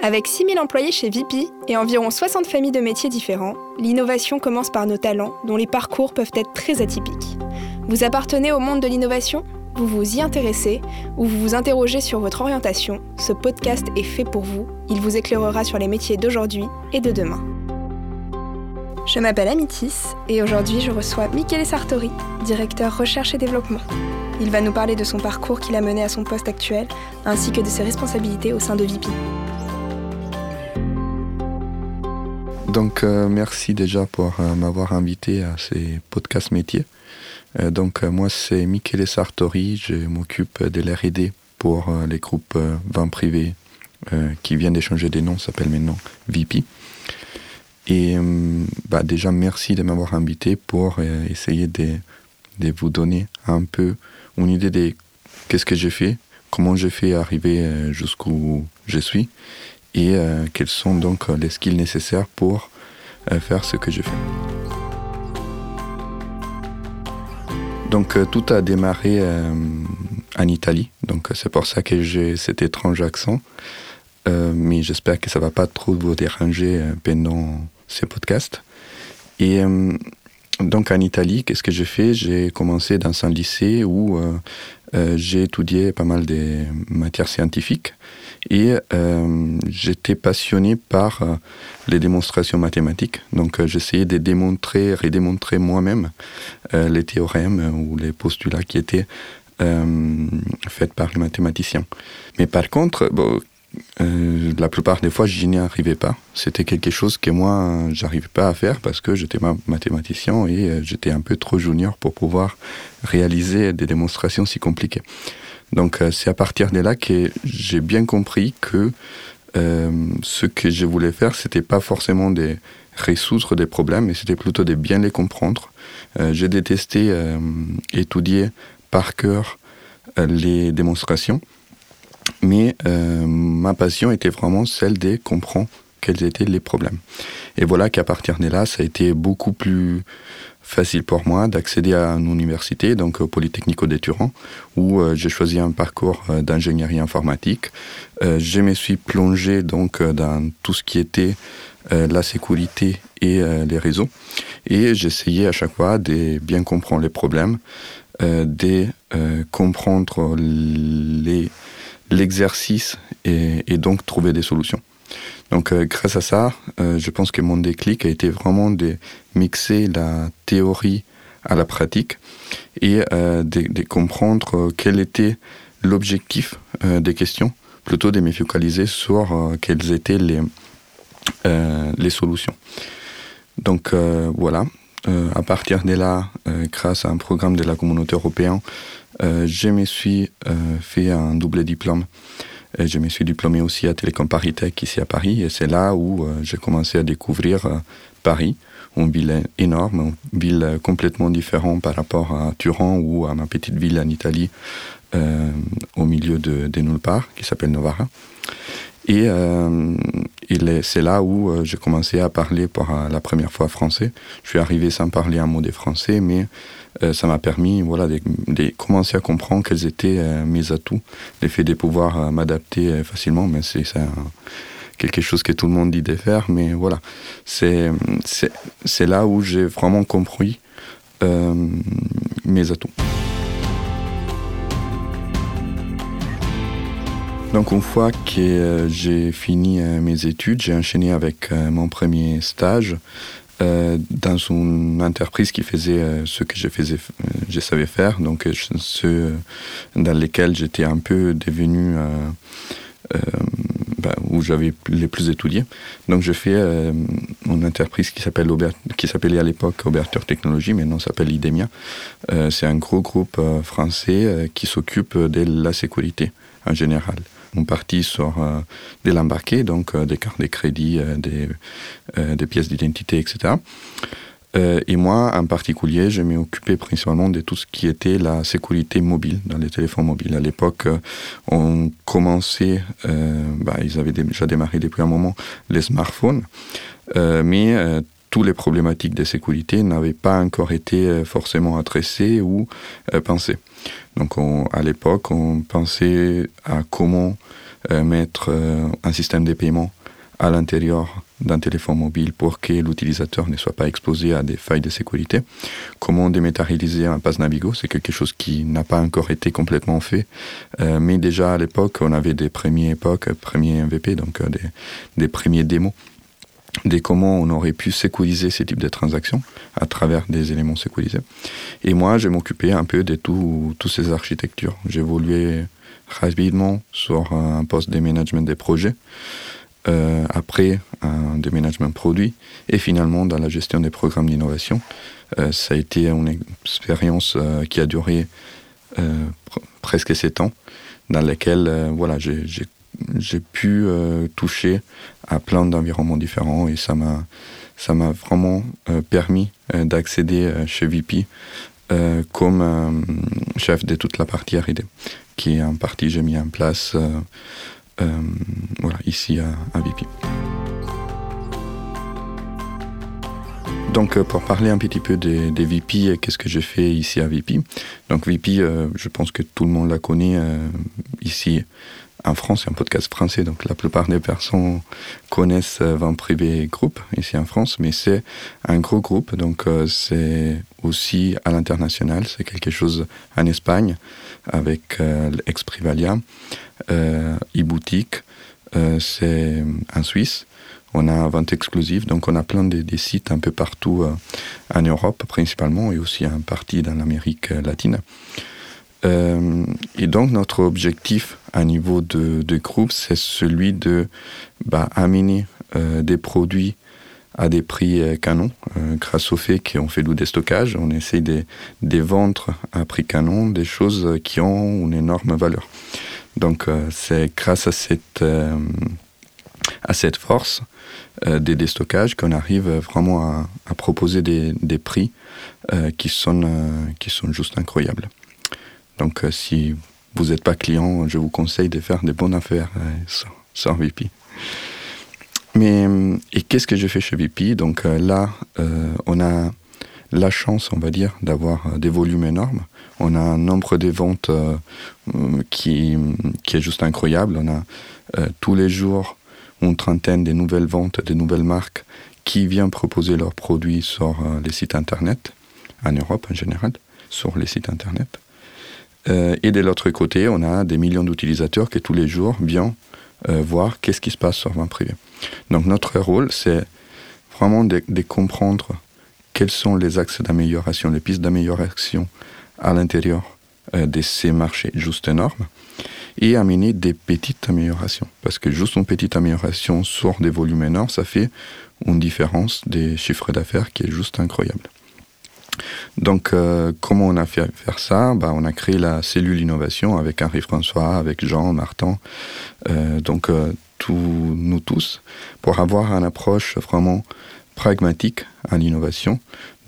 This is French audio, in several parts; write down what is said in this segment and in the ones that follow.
Avec 6000 employés chez VP et environ 60 familles de métiers différents, l'innovation commence par nos talents, dont les parcours peuvent être très atypiques. Vous appartenez au monde de l'innovation? Vous vous y intéressez ou vous vous interrogez sur votre orientation? Ce podcast est fait pour vous. Il vous éclairera sur les métiers d'aujourd'hui et de demain. Je m'appelle Amitis et aujourd'hui je reçois Michele Sartori, directeur recherche et développement. Il va nous parler de son parcours qui l'a mené à son poste actuel, ainsi que de ses responsabilités au sein de VP. Donc euh, merci déjà pour euh, m'avoir invité à ces podcasts métiers. Euh, donc moi c'est Michele Sartori, je m'occupe de l'R&D pour les groupes vins privés qui viennent d'échanger des noms, s'appelle maintenant VP. Et bah, déjà merci de m'avoir invité pour essayer de, de, vous donner un peu une idée de qu'est-ce que j'ai fait, comment j'ai fait arriver jusqu'où je suis et euh, quels sont donc les skills nécessaires pour euh, faire ce que je fais. Donc euh, tout a démarré en Italie, donc c'est pour ça que j'ai cet étrange accent, mais j'espère que ça va pas trop vous déranger pendant ces podcasts. Et donc en Italie, qu'est-ce que j'ai fait? J'ai commencé dans un lycée où j'ai étudié pas mal de matières scientifiques et euh, j'étais passionné par euh, les démonstrations mathématiques. Donc euh, j'essayais de démontrer, redémontrer moi-même les théorèmes ou les postulats qui étaient faits par les mathématiciens. Mais par contre, la plupart des fois, je n'y arrivais pas. C'était quelque chose que moi, j'arrivais pas à faire parce que j'étais mathématicien et j'étais un peu trop junior pour pouvoir réaliser des démonstrations si compliquées. Donc euh, c'est à partir de là que j'ai bien compris que euh, ce que je voulais faire, c'était pas forcément de résoudre des problèmes, mais c'était plutôt de bien les comprendre. Euh, j'ai détesté étudier par cœur les démonstrations, mais ma passion était vraiment celle de comprendre quels étaient les problèmes. Et voilà qu'à partir de là, ça a été beaucoup plus facile pour moi d'accéder à une université, donc au Polytechnico de Turin, où euh, j'ai choisi un parcours euh, d'ingénierie informatique. Euh, je me suis plongé donc dans tout ce qui était la sécurité et les réseaux, et j'essayais à chaque fois de bien comprendre les problèmes, de comprendre l'exercice et, et donc trouver des solutions. Donc euh, grâce à ça, euh, je pense que mon déclic a été vraiment de mixer la théorie à la pratique et euh, de, comprendre quel était l'objectif des questions, plutôt de me focaliser sur quelles étaient les, les solutions. Donc voilà, à partir de là, grâce à un programme de la communauté européenne, je me suis fait un double diplôme je me suis diplômé aussi à Télécom Paris-Tech ici à Paris et c'est là où euh, j'ai commencé à découvrir euh, Paris, une ville énorme, une ville complètement différente par rapport à Turin ou à ma petite ville en Italie euh, au milieu de, de, nulle part qui s'appelle Novara. Et, c'est là où j'ai commencé à parler pour la première fois français. Je suis arrivé sans parler un mot de français, mais euh, ça m'a permis voilà, de, commencer à comprendre quels étaient euh, mes atouts, le fait de pouvoir euh, m'adapter facilement, mais c'est quelque chose que tout le monde dit de faire, mais voilà, c'est là où j'ai vraiment compris mes atouts. Donc une fois que j'ai fini mes études, j'ai enchaîné avec mon premier stage euh, dans une entreprise qui faisait euh, ce que je, faisais, euh, je savais faire, donc ceux dans lesquels j'étais un peu devenu, bah, où j'avais les plus étudié. Donc j'ai fait une entreprise qui s'appelle s'appelait à l'époque Oberture Technologies, maintenant s'appelle Idemia. C'est un gros groupe français qui s'occupe de la sécurité en général on partit sur euh, de l'embarqué, donc euh, des cartes de crédit, euh, des, pièces d'identité, etc. et moi, en particulier, je m'occupais principalement de tout ce qui était la sécurité mobile dans les téléphones mobiles. À l'époque, on commençait, bah, ils avaient déjà démarré depuis un moment les smartphones, mais toutes les problématiques de sécurité n'avaient pas encore été forcément adressées ou pensées. Donc à l'époque, on pensait à comment mettre un système de paiement à l'intérieur d'un téléphone mobile pour que l'utilisateur ne soit pas exposé à des failles de sécurité. Comment dématérialiser un pass Navigo, c'est quelque chose qui n'a pas encore été complètement fait, euh, mais déjà à l'époque, on avait des premiers époques, premiers MVP, donc euh, des, premiers démos de comment on aurait pu sécuriser ces types de transactions à travers des éléments sécurisés. Et moi, je m'occupais un peu de toutes ces architectures. Évolué rapidement sur un poste de management des projets. Euh, après un déménagement produit et finalement dans la gestion des programmes d'innovation. Euh, ça a été une expérience euh, qui a duré presque sept ans, dans laquelle voilà, j'ai pu toucher à plein d'environnements différents et ça m'a ça m'a vraiment permis d'accéder chez VP comme chef de toute la partie R&D, qui est un partie j'ai mis en place euh, voilà, ici à, à VP. Donc, euh, pour parler un petit peu des, des VP, qu'est-ce que j'ai fait ici à VP Donc, VP, euh, je pense que tout le monde la connaît ici en France, c'est un podcast français, donc la plupart des personnes connaissent Vent Privé Group ici en France, mais c'est un gros groupe, donc c'est aussi à l'international, c'est quelque chose en Espagne avec euh, e-boutique, euh, c'est en Suisse. On a un vente exclusive, donc on a plein de, sites un peu partout euh, en Europe principalement et aussi un partie dans l'Amérique latine. Et donc notre objectif à niveau de, groupe, c'est celui de bah, amener des produits à des prix canons, grâce au fait qu'on fait du déstockage, on essaie de, de, vendre à prix canon des choses qui ont une énorme valeur. Donc euh, c'est grâce à cette, euh, à cette force euh, des déstockages qu'on arrive vraiment à, proposer des, des prix qui, sont, qui sont juste incroyables. Donc si vous n'êtes pas client, je vous conseille de faire des bonnes affaires sans, VP. Mais et qu'est-ce que je fais chez VP Donc là, on a la chance, on va dire, d'avoir des volumes énormes. On a un nombre de ventes euh, qui, est juste incroyable. On a euh, tous les jours une trentaine de nouvelles ventes, de nouvelles marques qui viennent proposer leurs produits sur euh, les sites internet, en Europe en général, sur les sites internet. Et de l'autre côté, on a des millions d'utilisateurs qui tous les jours viennent voir qu'est-ce qui se passe sur vente privée. Donc notre rôle, c'est vraiment de, de, comprendre quels sont les axes d'amélioration, les pistes d'amélioration à l'intérieur euh, de ces marchés juste énormes et amener des petites améliorations. Parce que juste une petite amélioration sur des volumes énormes, ça fait une différence des chiffres d'affaires qui est juste incroyable. Donc, euh, comment on a fait faire ça? Bah, On a créé la cellule innovation avec Henri François, avec Jean, Martin, euh, donc tous, nous tous, pour avoir une approche vraiment pragmatique à l'innovation.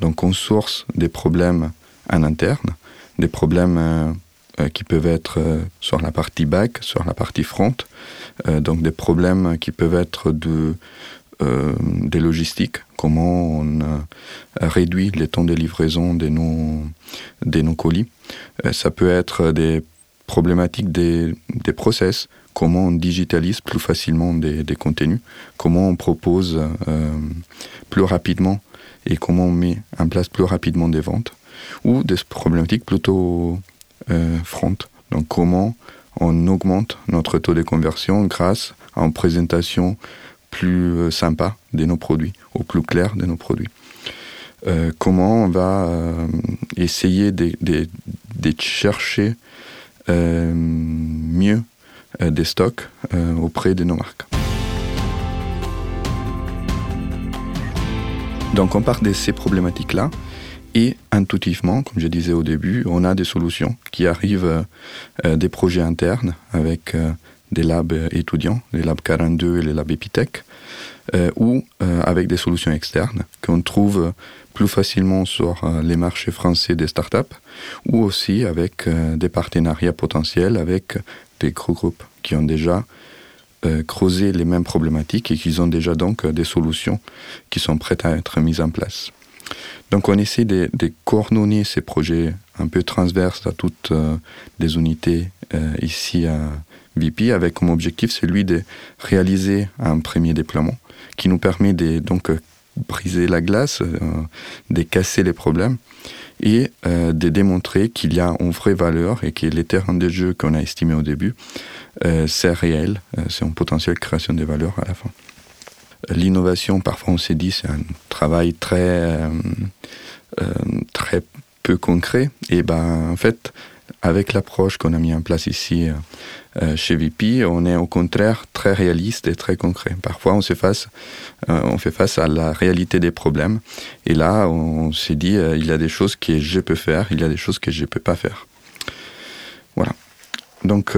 Donc, on source des problèmes en interne des problèmes euh, euh, qui peuvent être euh, sur la partie back, sur la partie front, donc des problèmes qui peuvent être de, des logistiques, comment on réduit les temps de livraison de nos, de nos colis. ça peut être des problématiques des, des process, comment on digitalise plus facilement des, des contenus, comment on propose plus rapidement et comment on met en place plus rapidement des ventes ou des problématiques plutôt euh, front. Donc comment on augmente notre taux de conversion grâce à une présentation plus euh, sympa de nos produits, ou plus claire de nos produits. Euh, comment on va euh, essayer de, chercher mieux des stocks auprès de nos marques. Donc on part de ces problématiques-là et intuitivement, comme je disais au début, on a des solutions qui arrivent des projets internes avec des labs étudiants, les labs 42 et les labs Epitech, euh, ou euh, avec des solutions externes qu'on trouve plus facilement sur euh, les marchés français des startups, ou aussi avec euh, des partenariats potentiels avec des gros groupes qui ont déjà creusé les mêmes problématiques et qui ont déjà donc des solutions qui sont prêtes à être mises en place. Donc on essaie de, coordonner ces projets un peu transverses à toutes euh, les unités euh, ici à VP avec comme objectif celui de réaliser un premier déploiement qui nous permet de donc briser la glace, de casser les problèmes et de démontrer qu'il y a une vraie valeur et que les terrains de jeu qu'on a estimés au début, c'est réel, c'est une potentielle création de valeur à la fin. L'innovation, parfois on s'est dit, c'est un travail très, très peu concret. Et ben, en fait, avec l'approche qu'on a mis en place ici euh, euh, chez VP, on est au contraire très réaliste et très concret. Parfois, on, se face, euh, on fait face à la réalité des problèmes. Et là, on s'est dit, il y a des choses que je peux faire, il y a des choses que je ne peux pas faire. Donc,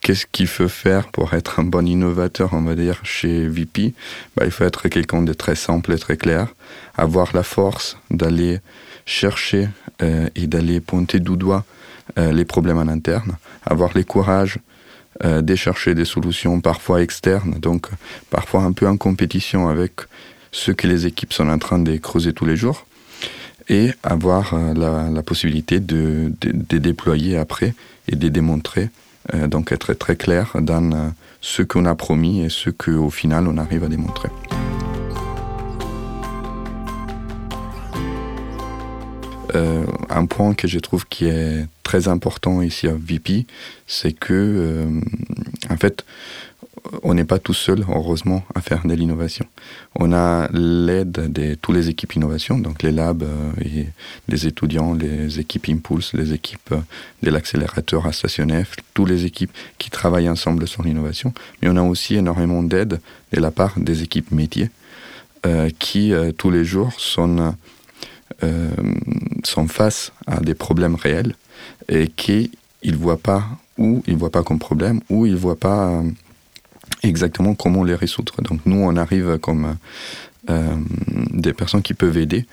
qu'est-ce qu'il faut faire pour être un bon innovateur, on va dire, chez VP bah, Il faut être quelqu'un de très simple et très clair, avoir la force d'aller chercher et d'aller pointer du doigt euh, les problèmes en interne, avoir le courage euh, de chercher des solutions parfois externes, donc parfois un peu en compétition avec ce que les équipes sont en train de creuser tous les jours, et avoir euh, la, possibilité de, déployer après et de démontrer, donc être très clair dans ce qu'on a promis et ce qu'au final on arrive à démontrer. Euh, un point que je trouve qui est très important ici à VP, c'est que, euh, en fait, on n'est pas tout seul, heureusement, à faire de l'innovation. On a l'aide de toutes les équipes innovation, donc les labs euh, et les étudiants, les équipes Impulse, les équipes de l'accélérateur à StationF, toutes les équipes qui travaillent ensemble sur l'innovation. Mais on a aussi énormément d'aide de la part des équipes métiers qui, tous les jours, sont euh, sont face à des problèmes réels et qu'ils ne voient pas ou ils voient pas comme problème ou ils ne voient pas euh, exactement comment les résoudre. Donc nous, on arrive comme euh, des personnes qui peuvent aider.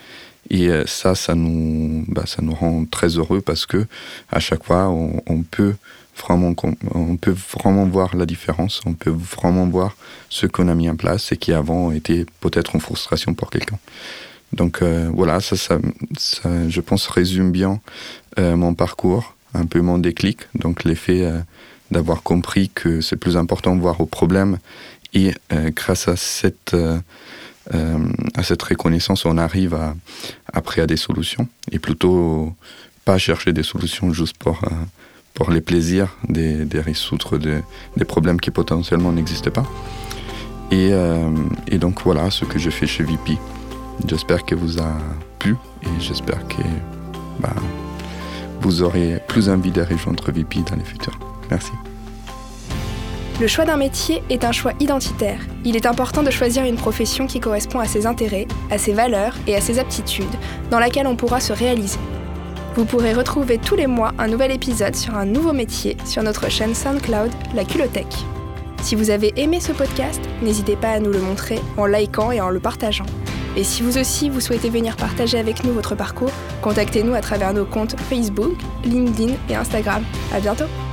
Et ça, ça nous, bah, ça nous rend très heureux parce que à chaque fois, on, peut vraiment, on peut vraiment voir la différence, on peut vraiment voir ce qu'on a mis en place et qui avant était peut-être une frustration pour quelqu'un. Donc euh, voilà, ça, ça, je pense, résume bien euh, mon parcours, un peu mon déclic. Donc l'effet euh, d'avoir compris que c'est plus important de voir au problème et grâce à cette, à cette reconnaissance, on arrive à, après à des solutions et plutôt pas chercher des solutions juste pour, pour les plaisirs des, des résoudre des problèmes qui potentiellement n'existent pas. Et, et donc voilà ce que je fais chez VP. J'espère que vous a plu et j'espère que bah, vous aurez plus envie de rejoindre VP dans les futurs. Merci. Le choix d'un métier est un choix identitaire. Il est important de choisir une profession qui correspond à ses intérêts, à ses valeurs et à ses aptitudes, dans laquelle on pourra se réaliser. Vous pourrez retrouver tous les mois un nouvel épisode sur un nouveau métier sur notre chaîne SoundCloud, La Culothèque. Si vous avez aimé ce podcast, n'hésitez pas à nous le montrer en likant et en le partageant. Et si vous aussi vous souhaitez venir partager avec nous votre parcours, contactez-nous à travers nos comptes Facebook, LinkedIn et Instagram. À bientôt!